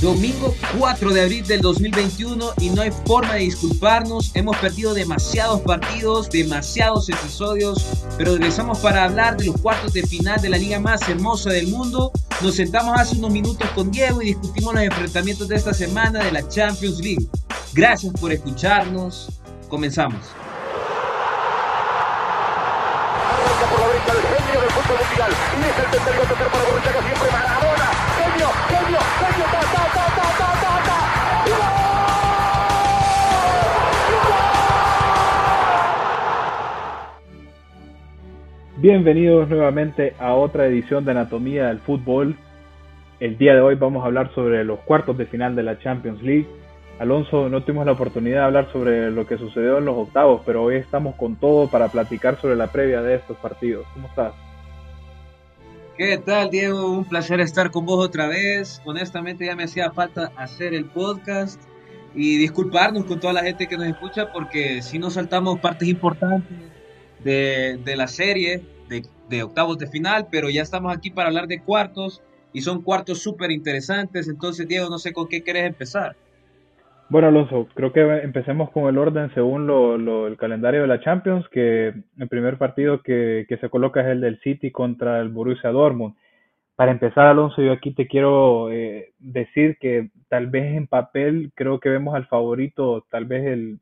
Domingo 4 de abril del 2021 y no hay forma de disculparnos. Hemos perdido demasiados partidos, demasiados episodios, pero regresamos para hablar de los cuartos de final de la liga más hermosa del mundo. Nos sentamos hace unos minutos con Diego y discutimos los enfrentamientos de esta semana de la Champions League. Gracias por escucharnos. Comenzamos. Bienvenidos nuevamente a otra edición de Anatomía del Fútbol. El día de hoy vamos a hablar sobre los cuartos de final de la Champions League. Alonso, no tuvimos la oportunidad de hablar sobre lo que sucedió en los octavos, pero hoy estamos con todo para platicar sobre la previa de estos partidos. ¿Cómo estás? ¿Qué tal, Diego? Un placer estar con vos otra vez. Honestamente ya me hacía falta hacer el podcast y disculparnos con toda la gente que nos escucha porque si nos saltamos partes importantes de, la serie de, octavos de final, pero ya estamos aquí para hablar de cuartos y son cuartos súper interesantes. Entonces, Diego, no sé con qué querés empezar. Bueno, Alonso, creo que empecemos con el orden según lo, el calendario de la Champions, que el primer partido que, que, se coloca es el del City contra el Borussia Dortmund. Para empezar, Alonso, yo aquí te quiero eh, decir que tal vez en papel creo que vemos al favorito, tal vez el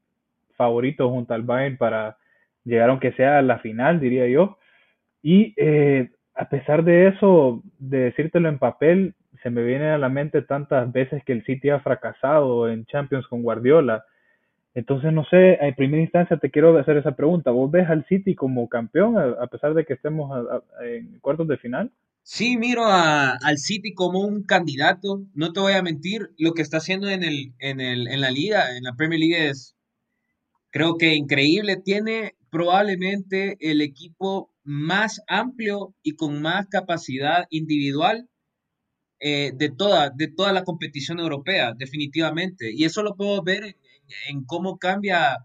favorito junto al Bayern para, llegar aunque sea a la final, diría yo. Y eh, a pesar de eso, de decírtelo en papel, se me viene a la mente tantas veces que el City ha fracasado en Champions con Guardiola. Entonces, no sé, en primera instancia te quiero hacer esa pregunta. ¿Vos ves al City como campeón a, pesar de que estemos en cuartos de final? Sí, miro al City como un candidato. No te voy a mentir, lo que está haciendo en, el, en, el, en la liga, en la Premier League es, creo que increíble. Tiene probablemente el equipo más amplio y con más capacidad individual eh, de, toda, de toda la competición europea, definitivamente. Y eso lo puedo ver en, cómo cambia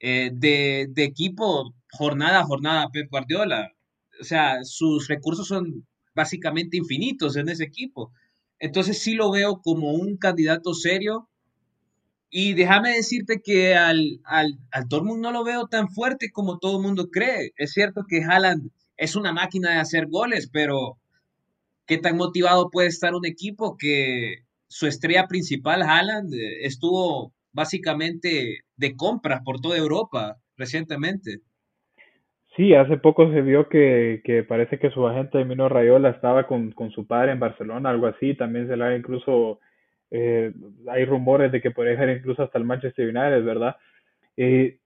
eh, de, de, equipo jornada a jornada Pep Guardiola. O sea, sus recursos son básicamente infinitos en ese equipo. Entonces sí lo veo como un candidato serio y déjame decirte que al, al, al, Dortmund no lo veo tan fuerte como todo el mundo cree. Es cierto que Haaland es una máquina de hacer goles, pero ¿qué tan motivado puede estar un equipo que su estrella principal, Haaland, estuvo básicamente de compras por toda Europa recientemente? Sí, hace poco se vio que, que parece que su agente Mino Rayola estaba con, con su padre en Barcelona, algo así. También se le ha incluso eh, hay rumores de que podría ser incluso hasta el Manchester United, ¿verdad?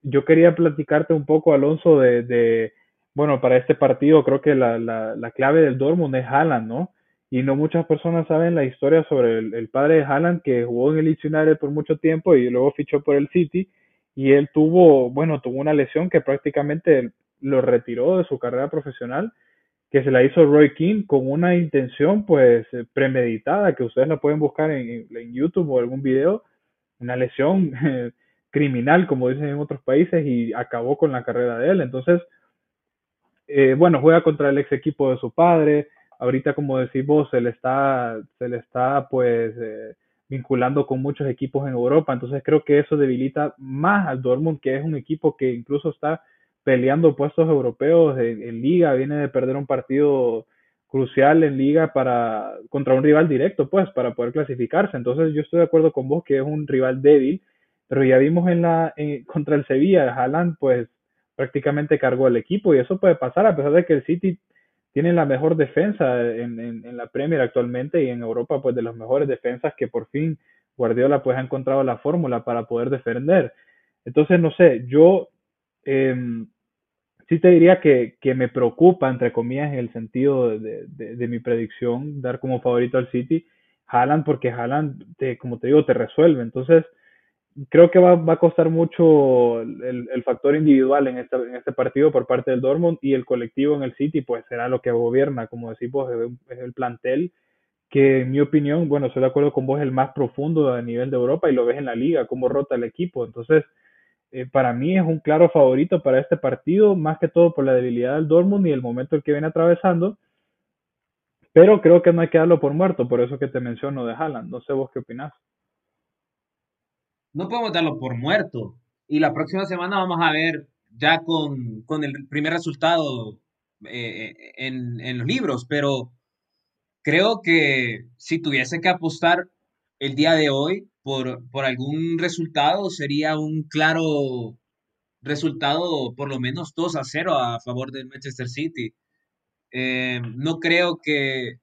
Yo quería platicarte un poco, Alonso, de, bueno, para este partido creo que la, la, la, clave del Dortmund es Haaland, ¿no? Y no muchas personas saben la historia sobre el, padre de Haaland que jugó en el Leeds por mucho tiempo y luego fichó por el City y él tuvo, bueno, tuvo una lesión que prácticamente lo retiró de su carrera profesional que se la hizo Roy King con una intención pues eh, premeditada, que ustedes la pueden buscar en, en YouTube o algún video, una lesión criminal, como dicen en otros países, y acabó con la carrera de él. Entonces, eh, bueno, juega contra el ex equipo de su padre. Ahorita, como decís vos, se le está, se le está pues eh, vinculando con muchos equipos en Europa. Entonces creo que eso debilita más al Dortmund, que es un equipo que incluso está peleando puestos europeos en, liga, viene de perder un partido crucial en liga para contra un rival directo, pues, para poder clasificarse. Entonces, yo estoy de acuerdo con vos que es un rival débil, pero ya vimos en la contra el Sevilla, Haaland pues prácticamente cargó el equipo y eso puede pasar a pesar de que el City tiene la mejor defensa en, en, la Premier actualmente y en Europa pues de las mejores defensas que por fin Guardiola pues ha encontrado la fórmula para poder defender. Entonces, no sé, yo eh, sí te diría que, me preocupa, entre comillas, en el sentido de, mi predicción, dar como favorito al City, Haaland, porque Haaland, te, como te digo, te resuelve. Entonces, creo que va, a costar mucho el, factor individual en este, en este, partido por parte del Dortmund y el colectivo en el City, pues será lo que gobierna, como decimos, es el plantel que en mi opinión, bueno, estoy de acuerdo con vos, es el más profundo a nivel de Europa y lo ves en la liga, cómo rota el equipo. Entonces, eh, para mí es un claro favorito para este partido, más que todo por la debilidad del Dortmund y el momento el que viene atravesando. Pero creo que no hay que darlo por muerto, por eso que te menciono de Haaland. No sé vos qué opinás. No podemos darlo por muerto. Y la próxima semana vamos a ver ya con, con el primer resultado eh, en, en los libros, pero creo que si tuviese que apostar el día de hoy por, por algún resultado, sería un claro resultado, por lo menos 2 a 0 a favor del Manchester City. Eh, no creo que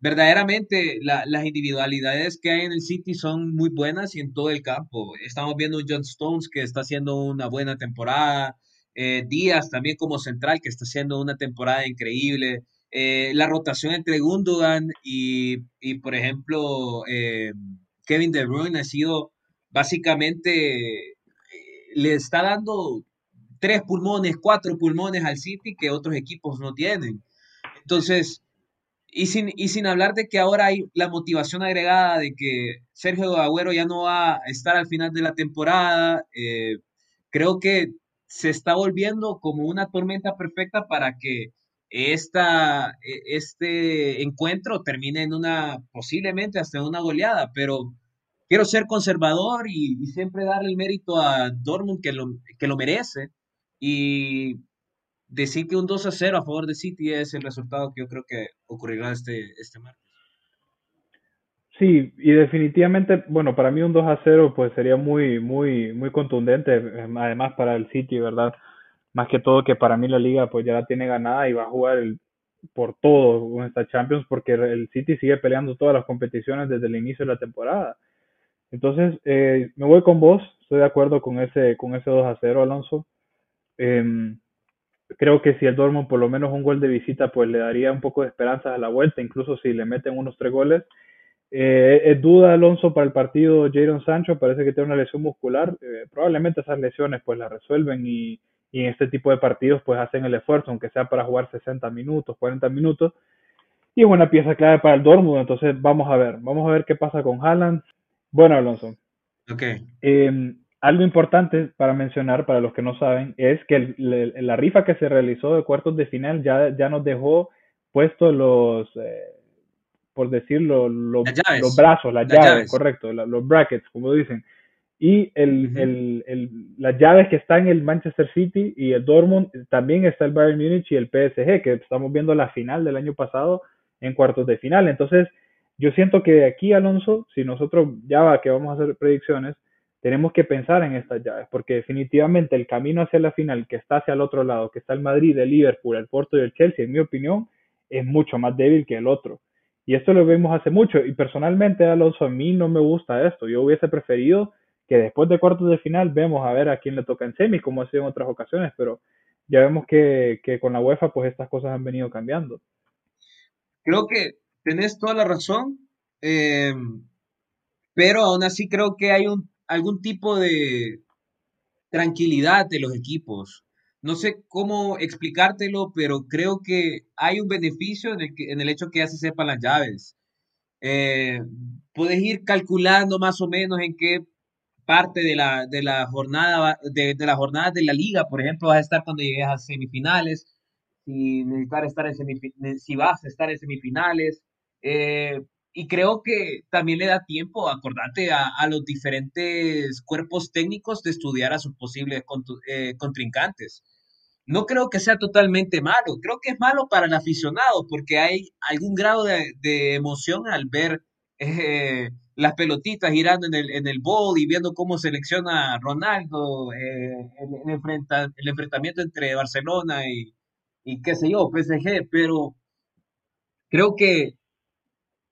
verdaderamente las individualidades que hay en el City son muy buenas y en todo el campo. Estamos viendo un John Stones que está haciendo una buena temporada, eh, Díaz también como central que está haciendo una temporada increíble. Eh, la rotación entre Gundogan y, y por ejemplo, Kevin De Bruyne ha sido básicamente, le está dando tres pulmones, cuatro pulmones al City que otros equipos no tienen. Entonces, y sin, y sin hablar de que ahora hay la motivación agregada de que Sergio Agüero ya no va a estar al final de la temporada, eh, creo que se está volviendo como una tormenta perfecta para que esta, e, este encuentro termine en una, posiblemente hasta en una goleada, pero quiero ser conservador y, siempre darle el mérito a Dortmund que lo, que lo merece y decir que un 2 a 0 a favor de City es el resultado que yo creo que ocurrirá este, este martes. Sí, y definitivamente, bueno, para mí un 2 a 0 pues sería muy, muy, muy contundente, además para el City, ¿verdad? Más que todo que para mí la liga pues ya la tiene ganada y va a jugar por todo con esta Champions porque el City sigue peleando todas las competiciones desde el inicio de la temporada. Entonces, eh, me voy con vos, estoy de acuerdo con ese, con ese 2 a 0, Alonso. Eh, creo que si el Dortmund por lo menos un gol de visita, pues le daría un poco de esperanzas a la vuelta, incluso si le meten unos tres goles. Eh, es duda Alonso para el partido Jadon Sancho, parece que tiene una lesión muscular. Eh, probablemente esas lesiones pues las resuelven y, y, en este tipo de partidos pues hacen el esfuerzo, aunque sea para jugar 60 minutos, 40 minutos. Y es una pieza clave para el Dortmund, entonces vamos a ver, vamos a ver qué pasa con Haaland. Bueno, Alonso. Okay. Eh, algo importante para mencionar, para los que no saben, es que la rifa que se realizó de cuartos de final ya, ya nos dejó puestos los, eh, por decirlo, los, los brazos, las, llaves, correcto, los brackets, como dicen. Y el, el, el, las llaves que están en el Manchester City y el Dortmund, también está el Bayern Munich y el PSG, que estamos viendo la final del año pasado en cuartos de final. Entonces, yo siento que aquí, Alonso, si nosotros ya va, que vamos a hacer predicciones, tenemos que pensar en estas llaves, porque definitivamente el camino hacia la final que está hacia el otro lado, que está el Madrid, el Liverpool, el Porto y el Chelsea, en mi opinión, es mucho más débil que el otro. Y esto lo vemos hace mucho. Y personalmente, Alonso, a mí no me gusta esto. Yo hubiese preferido que después de cuartos de final vemos a ver a quién le toca en semi, como ha sido en otras ocasiones, pero ya vemos que, que con la UEFA pues estas cosas han venido cambiando. Creo que tenés toda la razón, eh, pero aún así creo que hay un algún tipo de tranquilidad de los equipos. No sé cómo explicártelo, pero creo que hay un beneficio en el, en el hecho que ya se sepan las llaves. Eh, puedes ir calculando más o menos en qué parte de la, de la jornada de, de la jornada de la liga, por ejemplo, vas a estar cuando llegues a semifinales, si estar en si vas a estar en semifinales. Eh, y creo que también le da tiempo, acordate, a, a los diferentes cuerpos técnicos de estudiar a sus posibles eh, contrincantes. No creo que sea totalmente malo, creo que es malo para el aficionado porque hay algún grado de, de emoción al ver eh, las pelotitas girando en el, en el bowl y viendo cómo selecciona Ronaldo, eh, el, enfrenta, el, enfrentamiento entre Barcelona y, y qué sé yo, PSG, pero creo que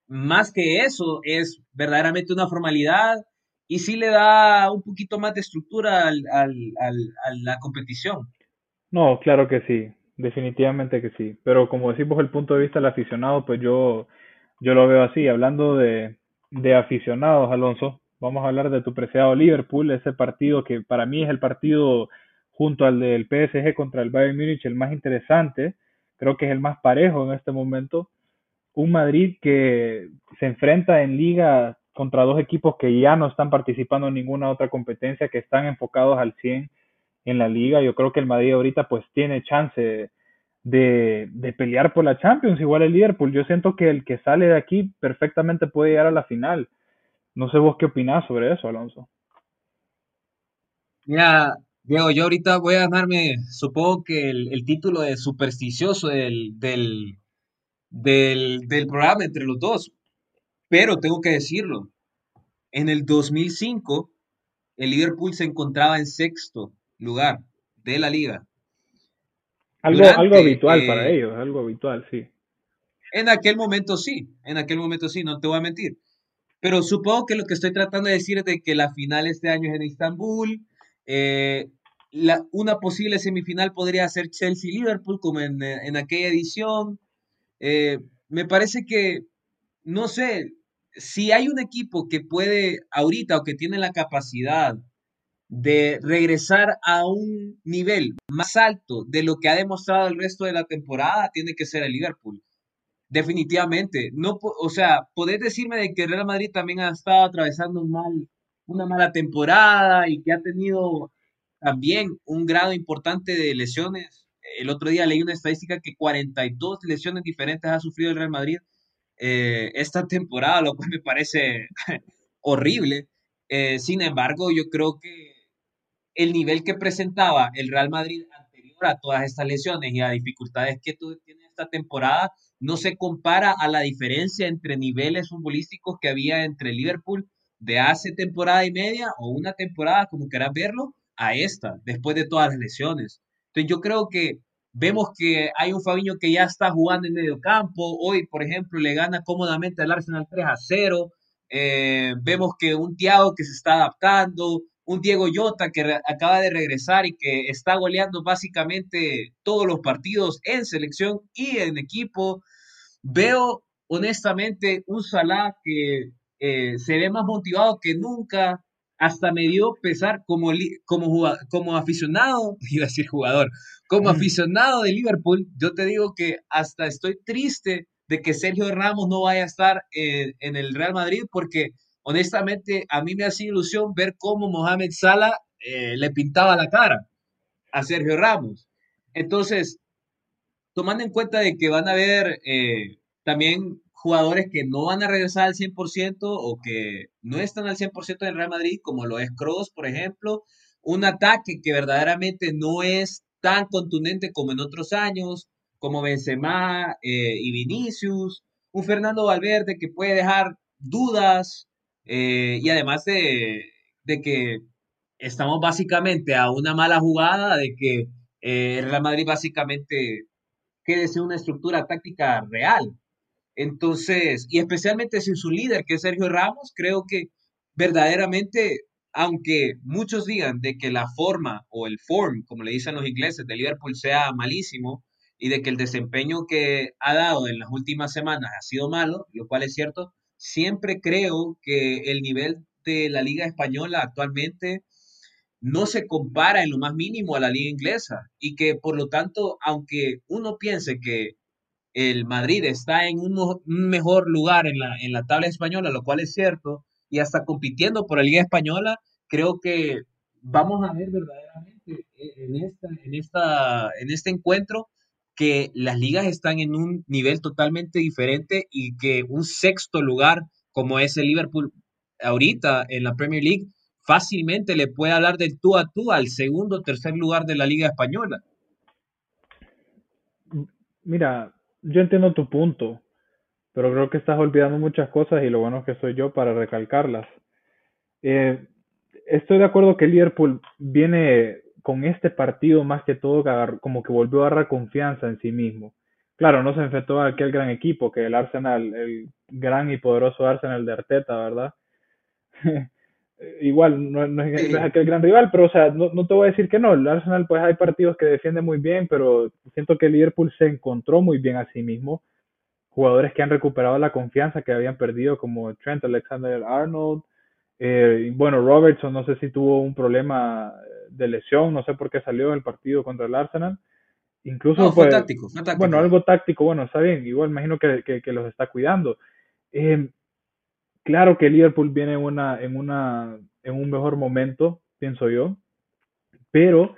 más que eso, es verdaderamente una formalidad y sí le da un poquito más de estructura al, al, a la competición. No, claro que sí, definitivamente que sí. Pero como decimos el punto de vista del aficionado, pues yo, yo lo veo así. Hablando de, de aficionados, Alonso, vamos a hablar de tu preciado Liverpool, ese partido que para mí es el partido junto al del PSG contra el Bayern Múnich el más interesante. Creo que es el más parejo en este momento un Madrid que se enfrenta en liga contra dos equipos que ya no están participando en ninguna otra competencia, que están enfocados al 100 en la liga. Yo creo que el Madrid ahorita pues tiene chance de, de pelear por la Champions, igual el Liverpool. Yo siento que el que sale de aquí perfectamente puede llegar a la final. No sé vos qué opinás sobre eso, Alonso. Mira, Diego, yo ahorita voy a ganarme, supongo que el, título de supersticioso del, del, del, programa entre los dos, pero tengo que decirlo. En el 2005, el Liverpool se encontraba en sexto lugar de la liga. Algo, algo habitual para eh, ellos, algo habitual, sí. En aquel momento sí, en aquel momento sí, no te voy a mentir. Pero supongo que lo que estoy tratando de decir es de que la final este año es en Estambul. Eh, la, una posible semifinal podría ser Chelsea-Liverpool, como en, en, aquella edición. Eh, me parece que, no sé, si hay un equipo que puede ahorita o que tiene la capacidad de regresar a un nivel más alto de lo que ha demostrado el resto de la temporada, tiene que ser el Liverpool. Definitivamente. No, o sea, podés decirme de que Real Madrid también ha estado atravesando mal, una mala temporada y que ha tenido también un grado importante de lesiones. El otro día leí una estadística que 42 lesiones diferentes ha sufrido el Real Madrid eh, esta temporada, lo cual me parece horrible. Eh, sin embargo, yo creo que el nivel que presentaba el Real Madrid anterior a todas estas lesiones y a dificultades que tiene esta temporada no se compara a la diferencia entre niveles futbolísticos que había entre Liverpool de hace temporada y media o una temporada, como quieras verlo, a esta, después de todas las lesiones. Entonces yo creo que vemos que hay un Fabiño que ya está jugando en medio campo. Hoy, por ejemplo, le gana cómodamente al Arsenal 3 a 0. Eh, vemos que un Thiago que se está adaptando, un Diego Llota que acaba de regresar y que está goleando básicamente todos los partidos en selección y en equipo. Veo honestamente un Salah que eh, se ve más motivado que nunca. Hasta me dio pesar como, como, como aficionado, iba a decir jugador, como aficionado de Liverpool, yo te digo que hasta estoy triste de que Sergio Ramos no vaya a estar en el Real Madrid porque honestamente, a mí me hace ilusión ver cómo Mohamed Salah eh, le pintaba la cara a Sergio Ramos. Entonces, tomando en cuenta de que van a haber eh, también jugadores que no van a regresar al 100% o que no están al 100% en Real Madrid, como lo es Cross, por ejemplo, un ataque que verdaderamente no es tan contundente como en otros años, como Benzema eh, y Vinicius, un Fernando Valverde que puede dejar dudas, eh, y además de, que estamos básicamente a una mala jugada de que eh, Real Madrid básicamente quede sin una estructura táctica real. Entonces, y especialmente sin su líder, que es Sergio Ramos, creo que verdaderamente, aunque muchos digan de que la forma o el form, como le dicen los ingleses, de Liverpool sea malísimo y de que el desempeño que ha dado en las últimas semanas ha sido malo, lo cual es cierto, siempre creo que el nivel de la liga española actualmente no se compara en lo más mínimo a la liga inglesa y que por lo tanto, aunque uno piense que el Madrid está en un, mejor lugar en la, en la tabla española, lo cual es cierto, y hasta compitiendo por la liga española, creo que vamos a ver verdaderamente en, esta, en, esta, en este encuentro que las ligas están en un nivel totalmente diferente y que un sexto lugar como es el Liverpool ahorita en la Premier League fácilmente le puede hablar del tú a tú al segundo o tercer lugar de la liga española. Mira, yo entiendo tu punto, pero creo que estás olvidando muchas cosas y lo bueno es que soy yo para recalcarlas. Eh, estoy de acuerdo que Liverpool viene con este partido más que todo como que volvió a agarrar confianza en sí mismo. Claro, no se enfrentó a aquel gran equipo que el Arsenal, el gran y poderoso Arsenal de Arteta, ¿verdad? Igual, no, es, aquel gran rival, pero o sea, no, no, te voy a decir que no. El Arsenal, pues hay partidos que defiende muy bien, pero siento que el Liverpool se encontró muy bien a sí mismo. Jugadores que han recuperado la confianza que habían perdido, como Trent Alexander Arnold, eh, bueno, Robertson no sé si tuvo un problema de lesión, no sé por qué salió del partido contra el Arsenal. Incluso fue, táctico, Bueno, algo táctico, bueno, está bien, igual imagino que, que, los está cuidando. Eh, claro que Liverpool viene en, una, en, una, en un mejor momento, pienso yo, pero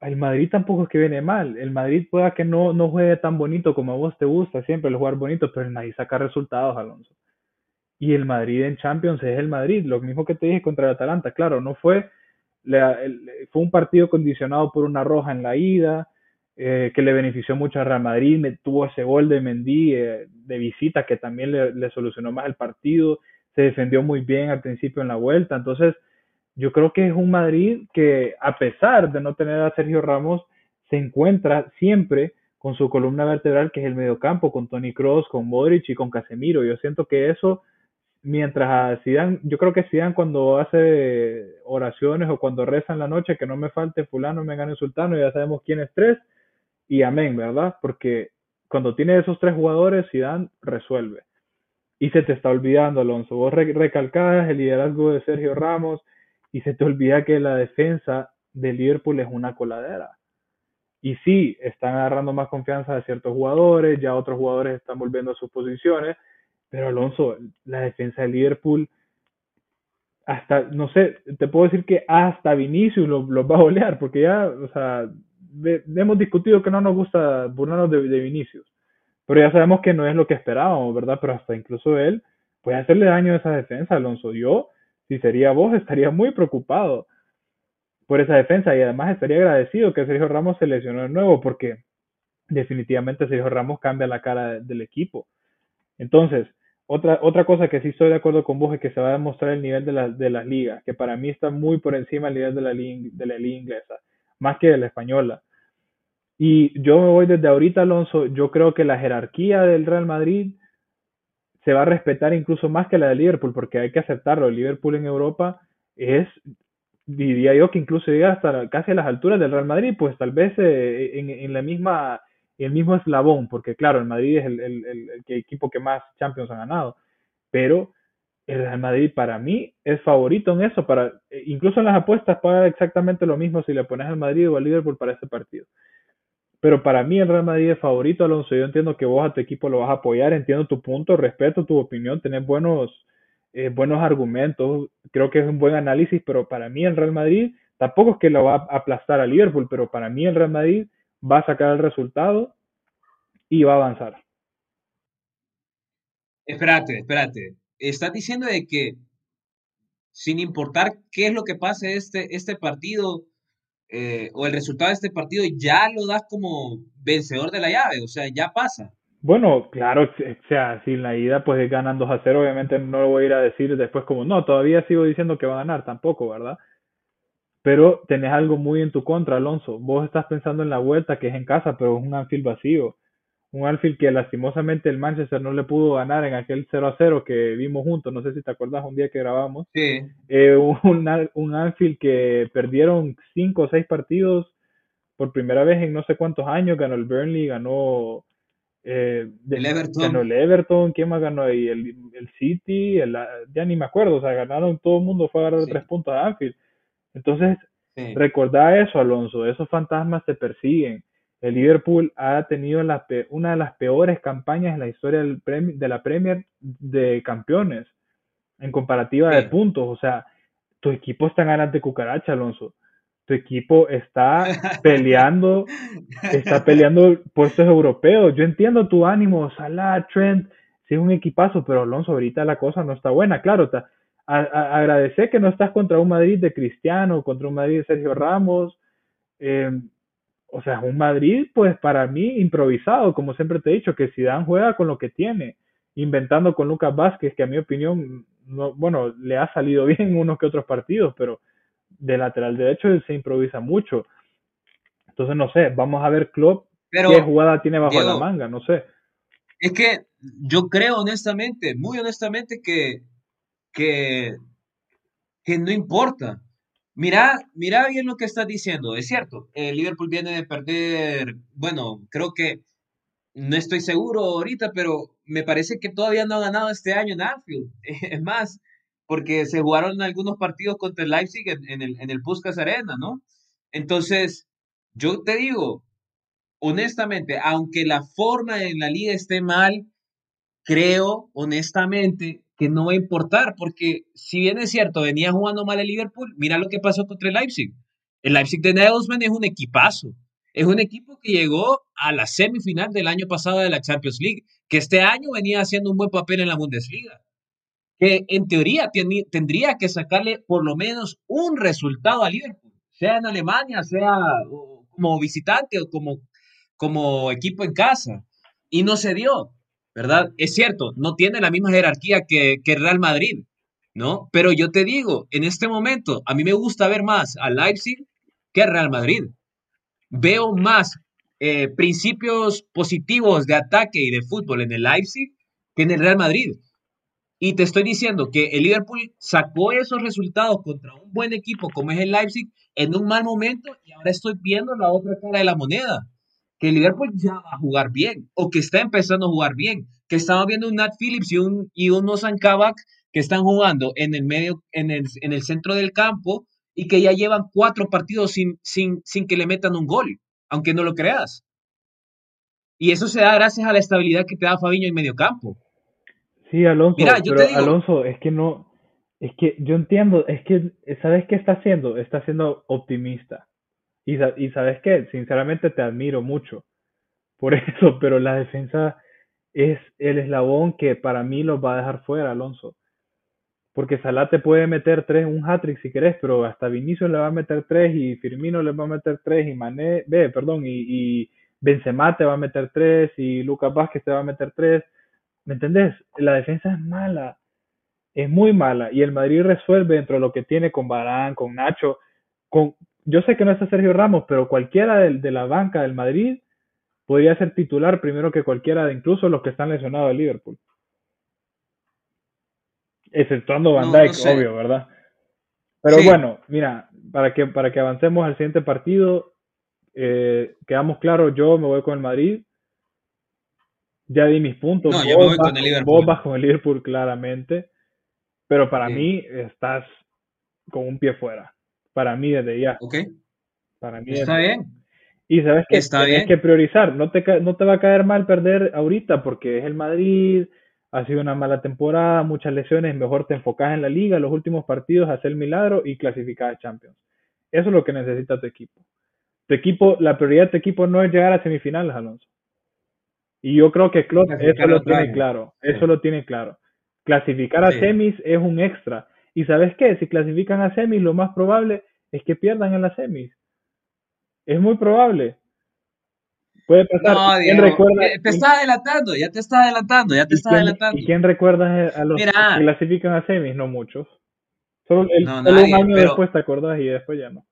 el Madrid tampoco es que viene mal. El Madrid pueda que no, no juegue tan bonito como a vos te gusta siempre el jugar bonito, pero el Madrid saca resultados, Alonso. Y el Madrid en Champions es el Madrid, lo mismo que te dije contra el Atalanta. Claro, no fue, fue un partido condicionado por una roja en la ida, eh, que le benefició mucho a Real Madrid, me, tuvo ese gol de Mendy eh, de visita que también le, le, solucionó más el partido, se defendió muy bien al principio en la vuelta, entonces yo creo que es un Madrid que a pesar de no tener a Sergio Ramos, se encuentra siempre con su columna vertebral que es el mediocampo, con Tony Cross, con Modric y con Casemiro. Yo siento que eso, mientras a Zidane, yo creo que Zidane cuando hace oraciones o cuando reza en la noche, que no me falte fulano, me gane sultano, ya sabemos quién es tres, y amén, ¿verdad? Porque cuando tiene esos tres jugadores, Zidane resuelve. Y se te está olvidando, Alonso. Vos recalcás el liderazgo de Sergio Ramos, y se te olvida que la defensa de Liverpool es una coladera. Y sí, están agarrando más confianza de ciertos jugadores, ya otros jugadores están volviendo a sus posiciones, pero Alonso, la defensa de Liverpool, hasta, no sé, te puedo decir que hasta Vinicius los lo va a golear, porque ya, o sea, hemos discutido que no nos gusta burlarnos de Vinicius, pero ya sabemos que no es lo que esperábamos, ¿verdad? Pero hasta incluso él puede hacerle daño a esa defensa, Alonso. Yo, si sería vos, estaría muy preocupado por esa defensa y además estaría agradecido que Sergio Ramos se lesionó de nuevo porque definitivamente Sergio Ramos cambia la cara del equipo. Entonces, otra, otra cosa que sí estoy de acuerdo con vos es que se va a demostrar el nivel de, la, de las ligas, que para mí está muy por encima del nivel de la, de la liga inglesa, más que de la española. Y yo me voy desde ahorita, Alonso, yo creo que la jerarquía del Real Madrid se va a respetar incluso más que la de Liverpool, porque hay que aceptarlo. El Liverpool en Europa es, diría yo, que incluso llega hasta casi a las alturas del Real Madrid, pues tal vez eh, en, la misma, el mismo eslabón, porque claro, el Madrid es el, equipo que más Champions ha ganado, pero el Real Madrid para mí es favorito en eso, para incluso en las apuestas paga exactamente lo mismo si le pones al Madrid o al Liverpool para ese partido. Pero para mí el Real Madrid es favorito, Alonso. Yo entiendo que vos a tu equipo lo vas a apoyar, entiendo tu punto, respeto tu opinión, tenés buenos, eh, buenos argumentos, creo que es un buen análisis, pero para mí el Real Madrid tampoco es que lo va a aplastar a Liverpool, pero para mí el Real Madrid va a sacar el resultado y va a avanzar. Espérate, espérate. Estás diciendo de que sin importar qué es lo que pase este, este partido, eh, o el resultado de este partido ya lo das como vencedor de la llave, o sea, ya pasa. Bueno, claro, o sea, si la ida pues ganan 2 a 0, obviamente no lo voy a ir a decir después como, no, todavía sigo diciendo que va a ganar, tampoco, ¿verdad? Pero tenés algo muy en tu contra, Alonso. Vos estás pensando en la vuelta, que es en casa, pero es un Anfield vacío un Anfield que lastimosamente el Manchester no le pudo ganar en aquel 0 a 0 que vimos juntos, no sé si te acuerdas un día que grabamos. Sí. Eh, un, un Anfield que perdieron 5 o 6 partidos por primera vez en no sé cuántos años, ganó el Burnley, ganó eh, el Everton. Ganó el Everton, ¿quién más ganó ahí? El, el City, el, ya ni me acuerdo, o sea, ganaron todo el mundo, fue a agarrar sí. tres puntos a Anfield. Entonces, sí. recordá eso, Alonso, esos fantasmas te persiguen el Liverpool ha tenido la, una de las peores campañas en la historia del de la Premier de campeones en comparativa sí. de puntos. O sea, tu equipo está de cucaracha, Alonso. Tu equipo está peleando, está peleando puestos europeos. Yo entiendo tu ánimo, Salah, Trent, sí es un equipazo, pero Alonso, ahorita la cosa no está buena. Claro, te, a, a, agradecer que no estás contra un Madrid de Cristiano, contra un Madrid de Sergio Ramos. Eh, o sea, un Madrid, pues para mí, improvisado, como siempre te he dicho, que Zidane juega con lo que tiene, inventando con Lucas Vázquez, que a mi opinión, no, bueno, le ha salido bien en unos que otros partidos, pero de lateral derecho se improvisa mucho. Entonces, no sé, vamos a ver Klopp pero, qué jugada tiene bajo Diego, la manga, no sé. Es que yo creo honestamente, muy honestamente, que, que, que no importa. Mira, mira bien lo que estás diciendo, es cierto, Liverpool viene de perder, bueno, creo que no estoy seguro ahorita, pero me parece que todavía no ha ganado este año en Anfield. Es más, porque se jugaron algunos partidos contra el Leipzig en, en el, en el Puskas Arena, ¿no? Entonces, yo te digo, honestamente, aunque la forma en la liga esté mal, creo honestamente que no va a importar, porque si bien es cierto, venía jugando mal el Liverpool, mira lo que pasó contra el Leipzig. El Leipzig de Nagelsmann es un equipazo. Es un equipo que llegó a la semifinal del año pasado de la Champions League, que este año venía haciendo un buen papel en la Bundesliga, que en teoría tendría que sacarle por lo menos un resultado a Liverpool, sea en Alemania, sea como visitante o como, como equipo en casa, y no se dio, ¿verdad? Es cierto, no tiene la misma jerarquía que, que Real Madrid, ¿no? Pero yo te digo, en este momento, a mí me gusta ver más a Leipzig que a Real Madrid veo más eh, principios positivos de ataque y de fútbol en el Leipzig que en el Real Madrid. Y te estoy diciendo que el Liverpool sacó esos resultados contra un buen equipo como es el Leipzig en un mal momento y ahora estoy viendo la otra cara de la moneda, que el Liverpool ya va a jugar bien o que está empezando a jugar bien, que estamos viendo un Nat Phillips y un, y un Kabak que están jugando en el medio, en el, en el centro del campo y que ya llevan cuatro partidos sin, sin, sin que le metan un gol, aunque no lo creas. Y eso se da gracias a la estabilidad que te da Fabiño en medio campo. Sí, Alonso, pero Alonso, es que no, es que yo entiendo, es que, ¿sabes qué está haciendo? Está siendo optimista. Y, y sabes qué, sinceramente te admiro mucho por eso, pero la defensa es el eslabón que para mí los va a dejar fuera, Alonso porque Salah te puede meter tres, un hat-trick si querés, pero hasta Vinicius le va a meter tres y Firmino le va a meter tres y Mané, ve, perdón, y, y Benzema te va a meter tres y Lucas Vázquez te va a meter tres. ¿Me entendés? La defensa es mala, es muy mala y el Madrid resuelve dentro de lo que tiene con Barán, con Nacho, con yo sé que no está Sergio Ramos, pero cualquiera de, de la banca del Madrid podría ser titular primero que cualquiera de incluso los que están lesionados de Liverpool exceptuando Van Dijk, obvio, ¿verdad? Pero bueno, mira, para que, para que avancemos al siguiente partido, eh, quedamos claros, yo me voy con el Madrid. Ya di mis puntos. No, yo me voy con el Liverpool. Vos vas con el Liverpool claramente. Pero para mí estás con un pie fuera. Para mí desde ya. Ok. Para mí Está bien. Y sabes que tienes que priorizar. No te, no te va a caer mal perder ahorita porque es el Madrid, ha sido una mala temporada, muchas lesiones, mejor te enfocas en la liga, los últimos partidos, hacer milagro y clasificar a Champions. Eso es lo que necesita tu equipo. Tu equipo, la prioridad de tu equipo no es llegar a semifinales, Alonso. Y yo creo que Klopp eso lo tiene claro, eso lo tiene claro. Clasificar a semis es un extra. Y sabes qué, si clasifican a semis, lo más probable es que pierdan en las semis. Es muy probable. Puede pasar. No, ¿Quién recuerda? Te está adelantando, ya te está adelantando, ya te está adelantando. ¿Y quién recuerda a los que clasifican a semis? No muchos. Solo, el, un año después te acordás y después ya no.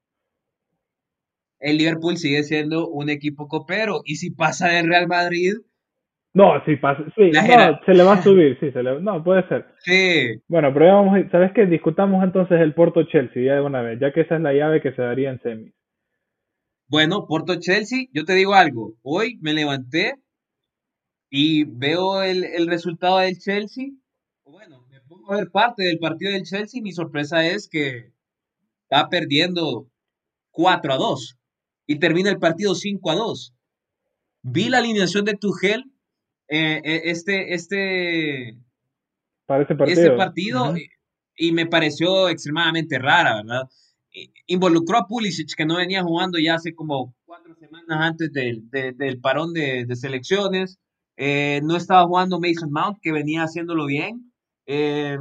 El Liverpool sigue siendo un equipo copero. Y si pasa del Real Madrid. No, si pasa. Sí, no, se le va a subir, sí, se le, no, puede ser. Sí. Bueno, pero ya vamos. ¿Sabes qué? Discutamos entonces el Porto Chelsea ya de una vez, ya que esa es la llave que se daría en semis. Bueno, Porto Chelsea, yo te digo algo. Hoy me levanté y veo el, resultado del Chelsea. Bueno, me pongo a ver parte del partido del Chelsea y mi sorpresa es que está perdiendo 4 a 2 y termina el partido 5 a 2. Vi la alineación de Tuchel eh, eh, este, este, Para este partido, este partido y me pareció extremadamente rara, ¿verdad? involucró a Pulisic, que no venía jugando ya hace como cuatro semanas antes del, del parón de, de selecciones. Eh, no estaba jugando Mason Mount, que venía haciéndolo bien. Eh,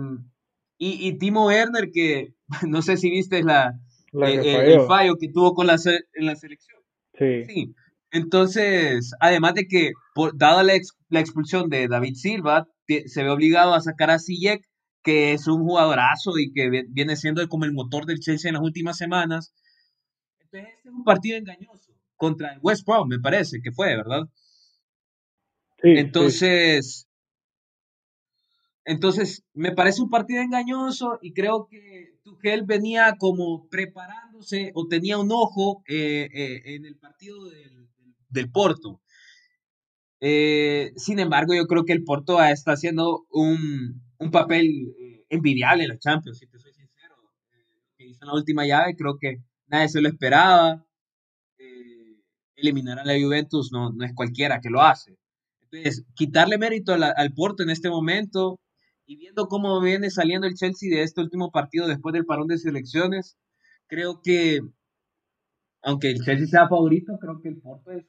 y, y, Timo Werner, que no sé si viste la, eh, el fallo que tuvo con la, en la selección. Sí. sí. Entonces, además de que, por, dada la, la, expulsión de David Silva, se ve obligado a sacar a Sijek que es un jugadorazo y que viene siendo como el motor del Chelsea en las últimas semanas. Entonces, este es un partido engañoso contra el West Brom, me parece que fue, ¿verdad? Sí, entonces, entonces, me parece un partido engañoso y creo que Tuchel venía como preparándose o tenía un ojo eh, eh, en el partido del, del Porto. Eh, sin embargo, yo creo que el Porto está haciendo un, un papel eh, envidiable en la Champions, si te soy sincero. Eh, que hizo la última llave, creo que nadie se lo esperaba. Eh, eliminar a la Juventus no, no es cualquiera que lo hace. Entonces, quitarle mérito al Porto en este momento y viendo cómo viene saliendo el Chelsea de este último partido después del parón de selecciones, creo que aunque el Chelsea sea favorito, creo que el Porto es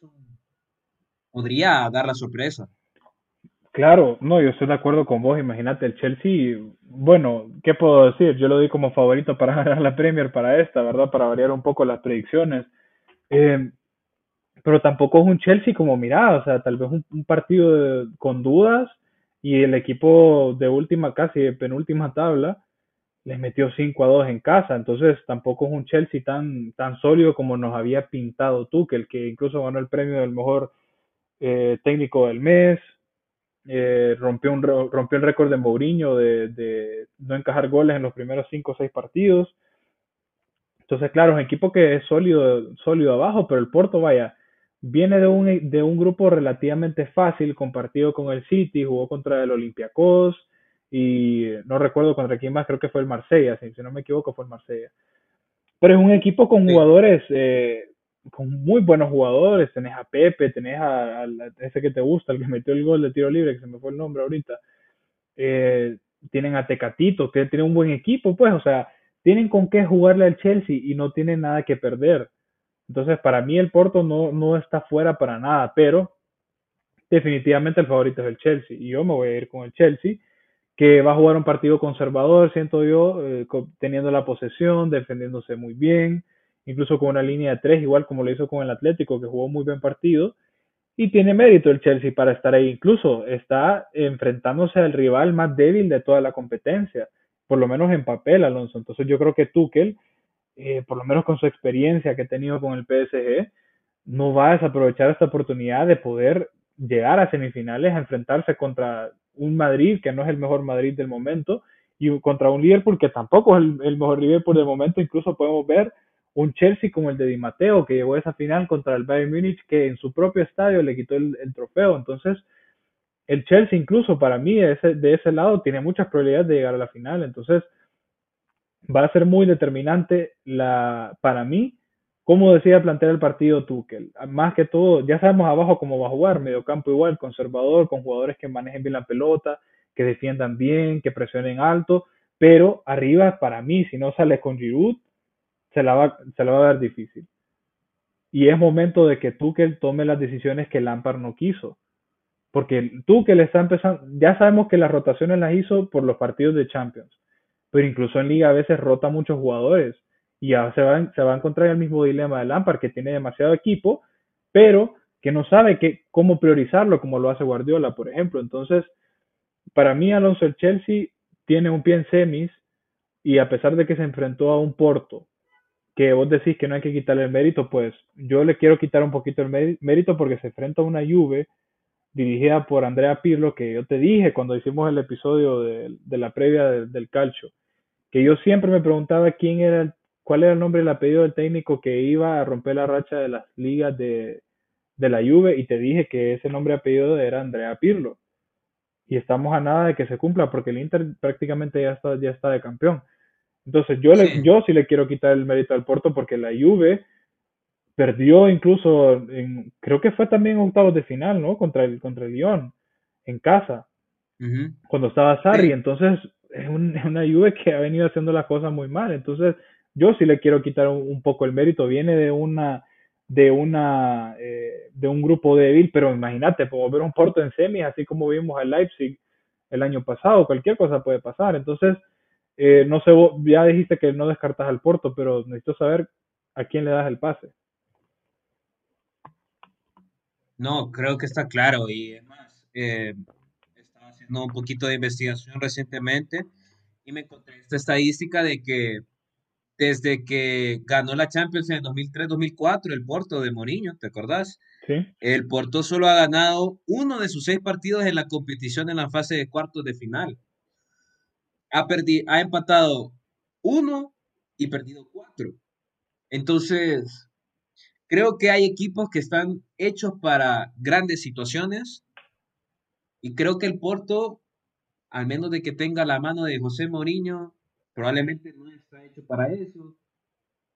podría dar la sorpresa. Claro, no, yo estoy de acuerdo con vos. Imagínate, el Chelsea, bueno, ¿qué puedo decir? Yo lo di como favorito para ganar la Premier para esta, ¿verdad? Para variar un poco las predicciones. Eh, pero tampoco es un Chelsea como mirá, o sea, tal vez un, partido con dudas y el equipo de última, casi de penúltima tabla, les metió 5 a 2 en casa, entonces tampoco es un Chelsea tan, tan sólido como nos había pintado tú, que el que incluso ganó el premio del mejor eh, técnico del mes, eh, rompió, un, rompió el récord de Mourinho de, de, no encajar goles en los primeros 5 o 6 partidos. Entonces, claro, es un equipo que es sólido, sólido abajo, pero el Porto, vaya, viene de un, de un grupo relativamente fácil, compartido con el City, jugó contra el Olympiacos y no recuerdo contra quién más, creo que fue el Marsella, si, no me equivoco fue el Marsella. Pero es un equipo con jugadores, eh, con muy buenos jugadores, tenés a Pepe, tenés a, ese que te gusta, el que metió el gol de tiro libre, que se me fue el nombre ahorita. Eh, tienen a Tecatito, que tiene un buen equipo, pues, o sea, tienen con qué jugarle al Chelsea y no tienen nada que perder. Entonces, para mí el Porto no, no está fuera para nada, pero definitivamente el favorito es el Chelsea. Y yo me voy a ir con el Chelsea, que va a jugar un partido conservador, siento yo, eh, teniendo la posesión, defendiéndose muy bien, incluso con una línea de tres, igual como lo hizo con el Atlético, que jugó muy buen partido. Y tiene mérito el Chelsea para estar ahí. Incluso está enfrentándose al rival más débil de toda la competencia, por lo menos en papel, Alonso. Entonces yo creo que Tuchel eh, por lo menos con su experiencia que ha tenido con el PSG, no va a desaprovechar esta oportunidad de poder llegar a semifinales, a enfrentarse contra un Madrid que no es el mejor Madrid del momento y contra un Liverpool que tampoco es el, mejor Liverpool del momento. Incluso podemos ver un Chelsea como el de Di Matteo que llegó a esa final contra el Bayern Múnich que en su propio estadio le quitó el, trofeo. Entonces, el Chelsea incluso para mí de ese, de ese lado tiene muchas probabilidades de llegar a la final. Entonces, va a ser muy determinante la, para mí cómo decida plantear el partido Tuchel. Más que todo, ya sabemos abajo cómo va a jugar, medio campo igual, conservador, con jugadores que manejen bien la pelota, que defiendan bien, que presionen alto, pero arriba para mí, si no sale con Giroud, se la va, se va a dar difícil. Y es momento de que Tuchel tome las decisiones que Lampard no quiso. Porque Tuchel está empezando, ya sabemos que las rotaciones las hizo por los partidos de Champions pero incluso en liga a veces rota muchos jugadores y ya se va, se va a encontrar el mismo dilema de Lampard, que tiene demasiado equipo, pero que no sabe cómo priorizarlo, como lo hace Guardiola, por ejemplo. Entonces, para mí Alonso el Chelsea tiene un pie en semis y a pesar de que se enfrentó a un Porto, que vos decís que no hay que quitarle el mérito, pues yo le quiero quitar un poquito el mérito porque se enfrenta a una Juve dirigida por Andrea Pirlo, que yo te dije cuando hicimos el episodio de, la previa del calcio, que yo siempre me preguntaba quién era, cuál era el nombre y el apellido del técnico que iba a romper la racha de las ligas de, la Juve y te dije que ese nombre y apellido era Andrea Pirlo. Y estamos a nada de que se cumpla porque el Inter prácticamente ya está, ya está de campeón. Entonces yo, Le, yo sí le quiero quitar el mérito al Porto porque la Juve perdió incluso, en, creo que fue también octavos de final, ¿no? Contra el, contra el Lyon, en casa, cuando estaba Sarri. Entonces es, una Juve que ha venido haciendo las cosas muy mal. Entonces, yo sí le quiero quitar un, poco el mérito. Viene de una de una eh, de un grupo débil, pero imagínate, podemos ver un Porto en semis, así como vimos al Leipzig el año pasado, cualquier cosa puede pasar. Entonces, eh, no sé, ya dijiste que no descartas al Porto, pero necesito saber a quién le das el pase. No, creo que está claro y además eh, estaba haciendo un poquito de investigación recientemente y me encontré esta estadística de que desde que ganó la Champions en 2003-2004, el Porto de Mourinho, ¿te acordás? Sí. El Porto solo ha ganado uno de sus seis partidos en la competición en la fase de cuartos de final. Ha, ha empatado uno y perdido cuatro. Entonces, creo que hay equipos que están hechos para grandes situaciones y creo que el Porto al menos de que tenga la mano de José Mourinho, probablemente no está hecho para eso.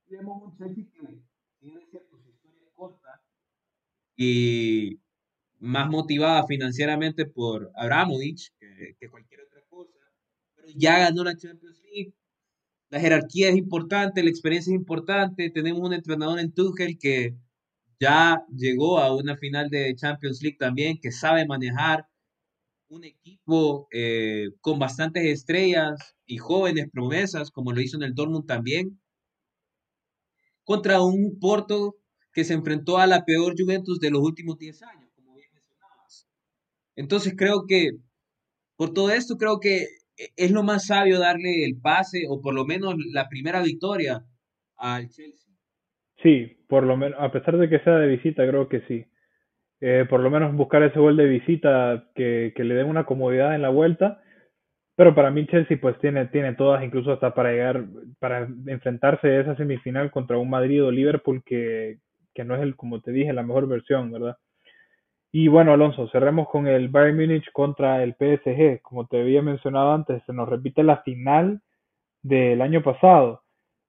Tenemos un Chelsea que, tiene cierto, su historia corta y más motivada financieramente por Abramovich que, que, cualquier otra cosa, pero ya ganó la Champions League, la jerarquía es importante, la experiencia es importante. Tenemos un entrenador en Tuchel que ya llegó a una final de Champions League también, que sabe manejar un equipo eh, con bastantes estrellas y jóvenes promesas, como lo hizo en el Dortmund también, contra un Porto que se enfrentó a la peor Juventus de los últimos 10 años, como bien mencionabas. Entonces creo que, por todo esto, creo que es lo más sabio darle el pase o por lo menos la primera victoria al Chelsea. Sí, por lo menos, a pesar de que sea de visita, creo que sí. Eh, por lo menos buscar ese gol de visita que, que le dé una comodidad en la vuelta. Pero para mí Chelsea pues tiene, tiene todas, incluso hasta para llegar, para enfrentarse a esa semifinal contra un Madrid o Liverpool que, que no es el, como te dije, la mejor versión, ¿verdad? Y bueno, Alonso, cerremos con el Bayern Múnich contra el PSG. Como te había mencionado antes, se nos repite la final del año pasado.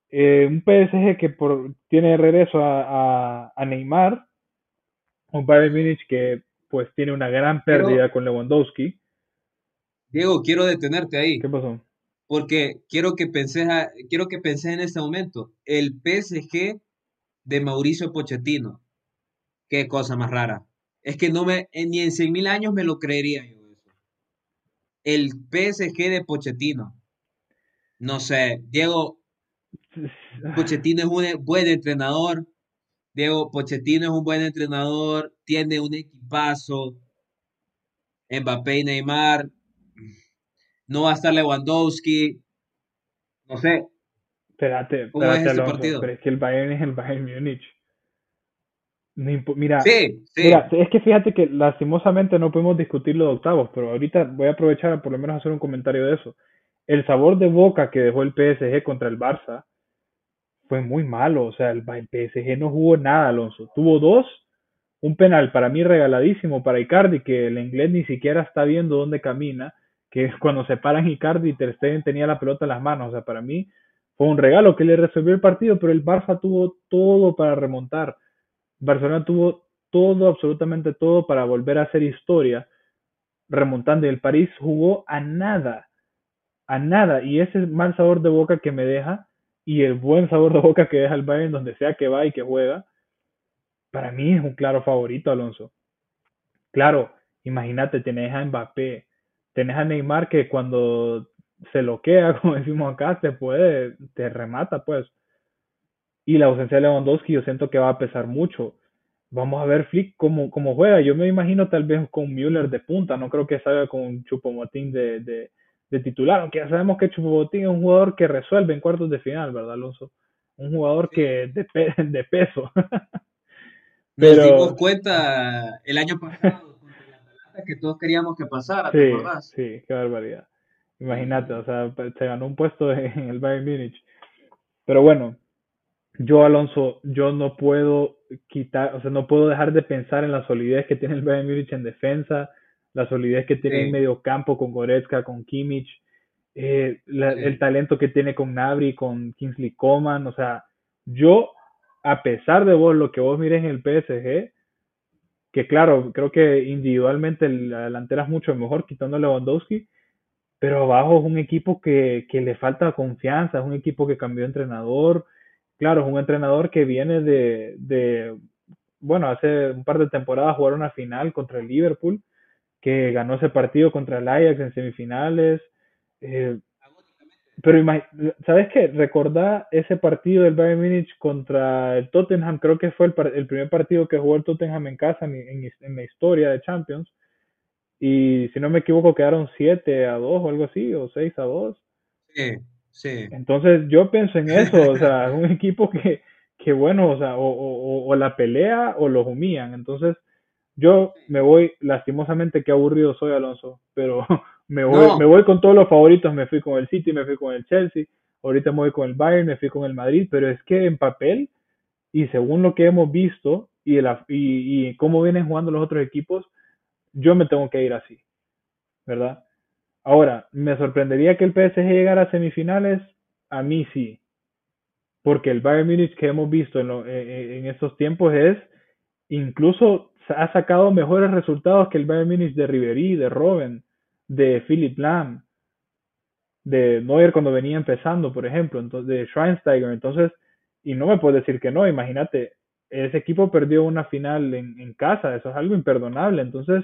Eh, un PSG que por, tiene regreso a, a, Neymar, un Bayern Múnich que pues tiene una gran pérdida con Lewandowski. Diego, quiero detenerte ahí. ¿Qué pasó? Porque quiero que penses, quiero que penses en este momento. El PSG de Mauricio Pochettino. Qué cosa más rara. Es que no me, ni en 100 mil años me lo creería yo eso. El PSG de Pochettino. No sé, Diego, Pochettino es un buen entrenador. Diego, Pochettino es un buen entrenador, tiene un equipazo. Mbappé y Neymar. No va a estar Lewandowski. No sé. Espérate, espérate, es partido? pero es que el Bayern es el Bayern Múnich. Mira, es que fíjate que lastimosamente no podemos discutir los octavos, pero ahorita voy a aprovechar a por lo menos hacer un comentario de eso. El sabor de boca que dejó el PSG contra el Barça fue muy malo, o sea, el, PSG no jugó nada, Alonso. Tuvo dos, un penal para mí regaladísimo para Icardi, que el inglés ni siquiera está viendo dónde camina, que cuando se paran Icardi y Ter Stegen tenía la pelota en las manos, o sea, para mí fue un regalo que le resolvió el partido, pero el Barça tuvo todo para remontar Barcelona tuvo todo, absolutamente todo para volver a hacer historia, remontando. Y el París jugó a nada, a nada. Y ese mal sabor de boca que me deja y el buen sabor de boca que deja el Bayern donde sea que va y que juega, para mí es un claro favorito, Alonso. Claro, imagínate, tenés a Mbappé, tenés a Neymar que cuando se loquea, como decimos acá, te puede, te remata, pues y la ausencia de Lewandowski yo siento que va a pesar mucho. Vamos a ver Flick cómo, cómo juega. Yo me imagino tal vez con Müller de punta, no creo que salga con Chupomotín de, de, de titular, aunque ya sabemos que Chupomotín es un jugador que resuelve en cuartos de final, ¿verdad, Alonso? Un jugador que de, de peso. Pero... Nos dimos cuenta el año pasado que todos queríamos que pasara, sí, Sí, qué barbaridad. Imagínate, o sea, se ganó un puesto en el Bayern Múnich. Pero bueno, yo, Alonso, yo no puedo quitar, o sea, no puedo dejar de pensar en la solidez que tiene el Bayern Múnich en defensa, la solidez que tiene en medio campo con Goretzka, con Kimmich, eh, el talento que tiene con Nabri, con Kingsley Coman, o sea, yo, a pesar de vos, lo que vos mires en el PSG, que claro, creo que individualmente la delantera es mucho mejor quitando a Lewandowski, pero abajo es un equipo que, que le falta confianza, es un equipo que cambió de entrenador, claro, es un entrenador que viene de, de, bueno, hace un par de temporadas jugaron una final contra el Liverpool, que ganó ese partido contra el Ajax en semifinales. Eh, pero ¿sabes qué? Recordá ese partido del Bayern Múnich contra el Tottenham, creo que fue el, el, primer partido que jugó el Tottenham en casa en, en, en, la historia de Champions. Y si no me equivoco, quedaron 7 a 2 o algo así, o 6 a 2. Sí. Entonces yo pienso en eso, o sea, un equipo que, que bueno, o sea, o, la pelea o los humillan. Entonces yo me voy, lastimosamente, qué aburrido soy, Alonso, pero me voy, me voy con todos los favoritos, me fui con el City, me fui con el Chelsea, ahorita me voy con el Bayern, me fui con el Madrid, pero es que en papel y según lo que hemos visto y, el, y, y cómo vienen jugando los otros equipos, yo me tengo que ir así, ¿verdad? Ahora, ¿me sorprendería que el PSG llegara a semifinales? A mí sí. Porque el Bayern Munich que hemos visto en, e, e, en, estos tiempos es, incluso ha sacado mejores resultados que el Bayern Munich de Ribery, de Robben, de Philip Lam. de Neuer cuando venía empezando, por ejemplo, de Schweinsteiger. Entonces, y no me puedes decir que no, imagínate, ese equipo perdió una final en, en casa, eso es algo imperdonable. Entonces,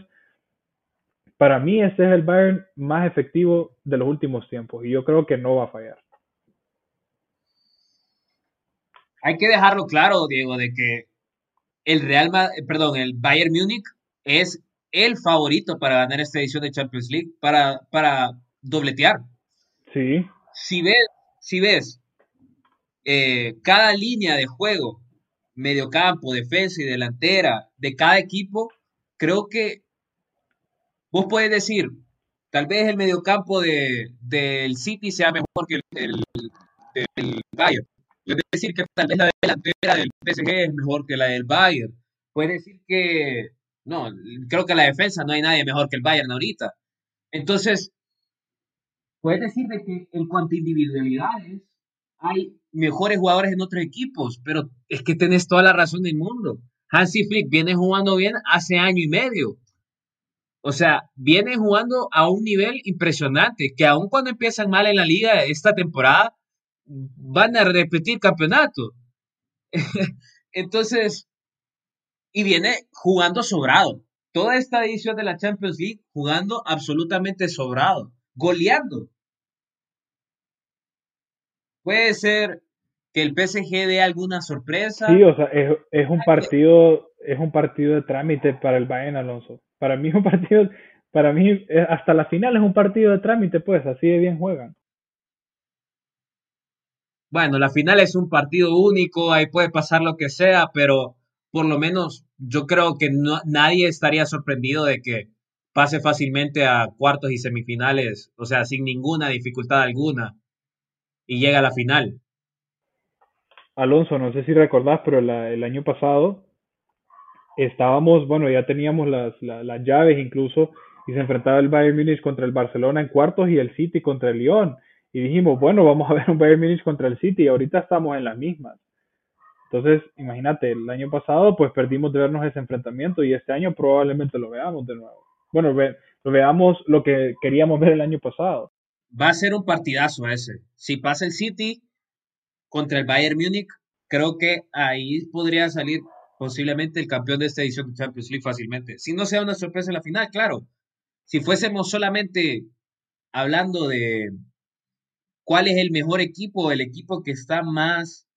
para mí este es el Bayern más efectivo de los últimos tiempos y yo creo que no va a fallar. Hay que dejarlo claro, Diego, de que el Real, perdón, el Bayern Múnich es el favorito para ganar esta edición de Champions League, para, para dobletear. Sí. Si ves, si ves eh, cada línea de juego, mediocampo, defensa y delantera de cada equipo, creo que vos puedes decir, tal vez el mediocampo de, del City sea mejor que el, del Bayern. Puedes decir que tal vez la delantera del PSG es mejor que la del Bayern. Puedes decir que, no, creo que la defensa no hay nadie mejor que el Bayern ahorita. Entonces, puedes decir de que en cuanto a individualidades, hay mejores jugadores en otros equipos, pero es que tenés toda la razón del mundo. Hansi Flick viene jugando bien hace año y medio. O sea, viene jugando a un nivel impresionante, que aun cuando empiezan mal en la liga esta temporada, van a repetir campeonato. Entonces, y viene jugando sobrado. Toda esta edición de la Champions League jugando absolutamente sobrado, goleando. Puede ser que el PSG dé alguna sorpresa. Sí, o sea, es, un partido, es un partido de trámite para el Bayern Alonso. Para mí es un partido, para mí hasta la final es un partido de trámite, pues, así de bien juegan. Bueno, la final es un partido único, ahí puede pasar lo que sea, pero por lo menos yo creo que nadie estaría sorprendido de que pase fácilmente a cuartos y semifinales, o sea, sin ninguna dificultad alguna, y llega a la final. Alonso, no sé si recordás, pero el año pasado estábamos, bueno, ya teníamos las, las, llaves incluso, y se enfrentaba el Bayern Munich contra el Barcelona en cuartos y el City contra el Lyon. Y dijimos, bueno, vamos a ver un Bayern Munich contra el City, y ahorita estamos en las mismas. Entonces, imagínate, el año pasado pues perdimos de vernos ese enfrentamiento y este año probablemente lo veamos de nuevo. Bueno, lo veamos lo que queríamos ver el año pasado. Va a ser un partidazo ese. Si pasa el City, contra el Bayern Múnich, creo que ahí podría salir posiblemente el campeón de esta edición de Champions League fácilmente. Si no sea una sorpresa en la final, claro. Si fuésemos solamente hablando de cuál es el mejor equipo, el equipo que está más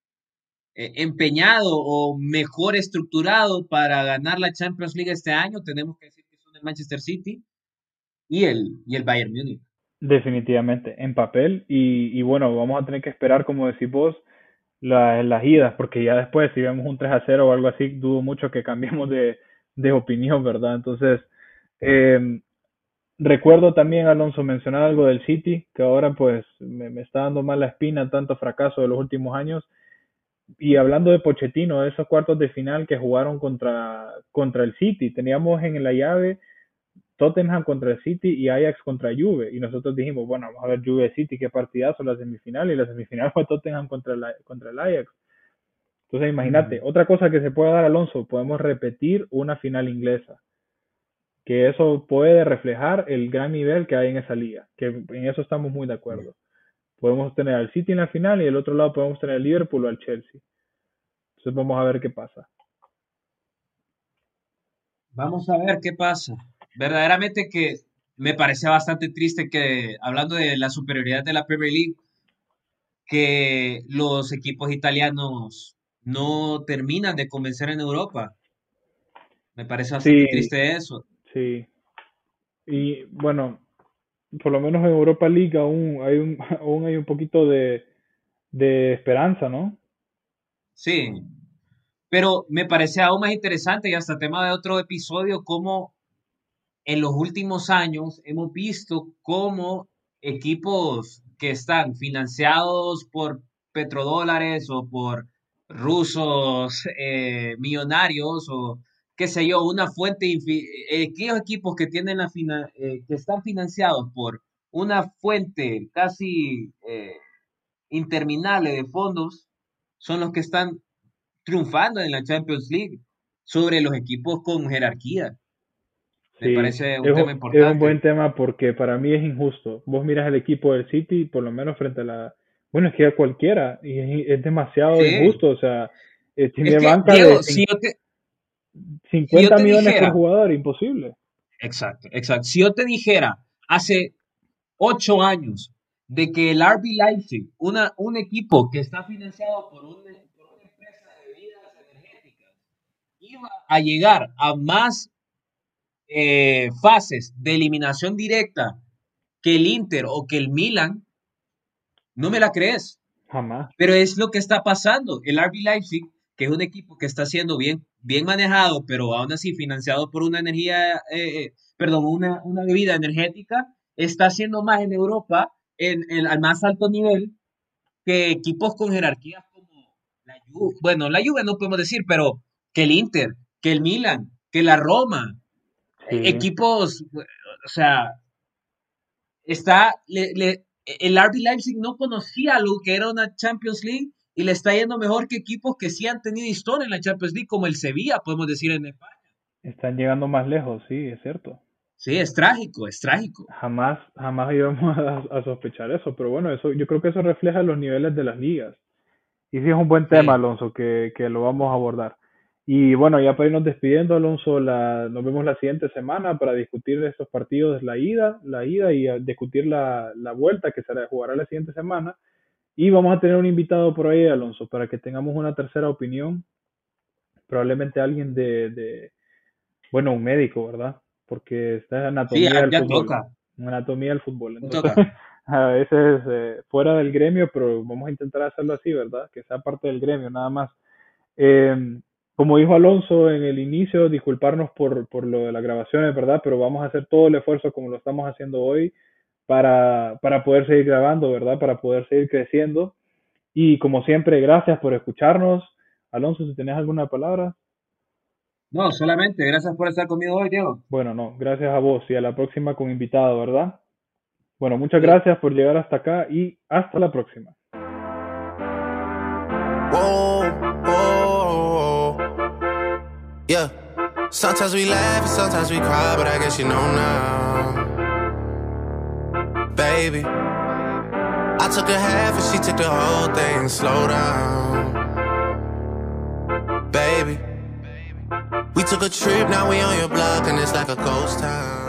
eh, empeñado o mejor estructurado para ganar la Champions League este año, tenemos que decir que son el Manchester City y el, y el Bayern Múnich. Definitivamente, en papel. Y, bueno, vamos a tener que esperar, como decís vos, las idas, porque ya después, si vemos un 3 a 0 o algo así, dudo mucho que cambiemos de, de opinión, ¿verdad? Entonces, eh, recuerdo también, Alonso, mencionar algo del City, que ahora pues me, me, está dando mal la espina tanto fracaso de los últimos años. Y hablando de Pochettino, esos cuartos de final que jugaron contra, contra el City, teníamos en la llave Tottenham contra el City y Ajax contra Juve. Y nosotros dijimos, bueno, vamos a ver Juve City, qué partidazo la semifinal. Y la semifinal fue Tottenham contra, la, contra el Ajax. Entonces, imagínate, otra cosa que se puede dar, Alonso, podemos repetir una final inglesa. Que eso puede reflejar el gran nivel que hay en esa liga. Que en eso estamos muy de acuerdo. Podemos tener al City en la final y del otro lado podemos tener al Liverpool o al Chelsea. Entonces, vamos a ver qué pasa. Vamos a ver qué pasa verdaderamente que me parece bastante triste que, hablando de la superioridad de la Premier League, que los equipos italianos no terminan de convencer en Europa. Me parece bastante triste eso. Sí. Y bueno, por lo menos en Europa League aún hay un, aún hay un poquito de, de esperanza, ¿no? Sí. Pero me parece aún más interesante y hasta tema de otro episodio, cómo en los últimos años hemos visto cómo equipos que están financiados por petrodólares o por rusos eh, millonarios o qué sé yo, una fuente, eh, aquellos equipos que tienen la eh, que están financiados por una fuente casi interminable de fondos, son los que están triunfando en la Champions League sobre los equipos con jerarquía. Me parece un es, tema importante. Es un buen tema porque para mí es injusto. Vos miras el equipo del City, por lo menos frente a la... Bueno, es que a cualquiera, y es, demasiado injusto, o sea, eh, tiene banca de si yo te, 50 millones por jugador, imposible. Exacto, exacto. Si yo te dijera hace ocho años de que el RB Leipzig, una, un equipo que está financiado por una, empresa de bebidas energéticas, iba a llegar a más eh, fases de eliminación directa que el Inter o que el Milan, no me la crees. Jamás. Pero es lo que está pasando. El RB Leipzig, que es un equipo que está siendo bien, bien manejado, pero aún así financiado por una energía, eh, eh, perdón, una, una bebida energética, está haciendo más en Europa en, al más alto nivel que equipos con jerarquías como la Juve. Bueno, la Juve no podemos decir, pero que el Inter, que el Milan, que la Roma. Equipos, o sea, está, le, el RB Leipzig no conocía lo que era una Champions League y le está yendo mejor que equipos que sí han tenido historia en la Champions League, como el Sevilla, podemos decir en España. Están llegando más lejos, sí, es cierto. Sí, es trágico, es trágico. Jamás, jamás íbamos a, sospechar eso, pero bueno, eso, yo creo que eso refleja los niveles de las ligas. Y sí es un buen tema, Alonso, que, que, lo vamos a abordar. Y bueno, ya para irnos despidiendo, Alonso, la, nos vemos la siguiente semana para discutir estos partidos, la ida, la ida y discutir la, la vuelta que se jugará la siguiente semana. Y vamos a tener un invitado por ahí, Alonso, para que tengamos una tercera opinión. Probablemente alguien de, de bueno, un médico, ¿verdad? porque está en anatomía del fútbol. Anatomía del fútbol. Entonces, a veces eh, fuera del gremio, pero vamos a intentar hacerlo así, ¿verdad? Que sea parte del gremio, nada más. Em, como dijo Alonso en el inicio, disculparnos por, por lo de las grabaciones, ¿verdad? Pero vamos a hacer todo el esfuerzo como lo estamos haciendo hoy para, para poder seguir grabando, ¿verdad? Para poder seguir creciendo. Y como siempre, gracias por escucharnos. Alonso, si tenés alguna palabra. No, solamente, gracias por estar conmigo hoy, Diego. Bueno, no, gracias a vos y a la próxima con invitado, ¿verdad? Bueno, muchas gracias por llegar hasta acá y hasta la próxima. Yeah. Sometimes we laugh sometimes we cry, but I guess you know now. Baby, I took a half and she took the whole thing. Slow down. Baby. We took a trip, now we on your block, and it's like a ghost town.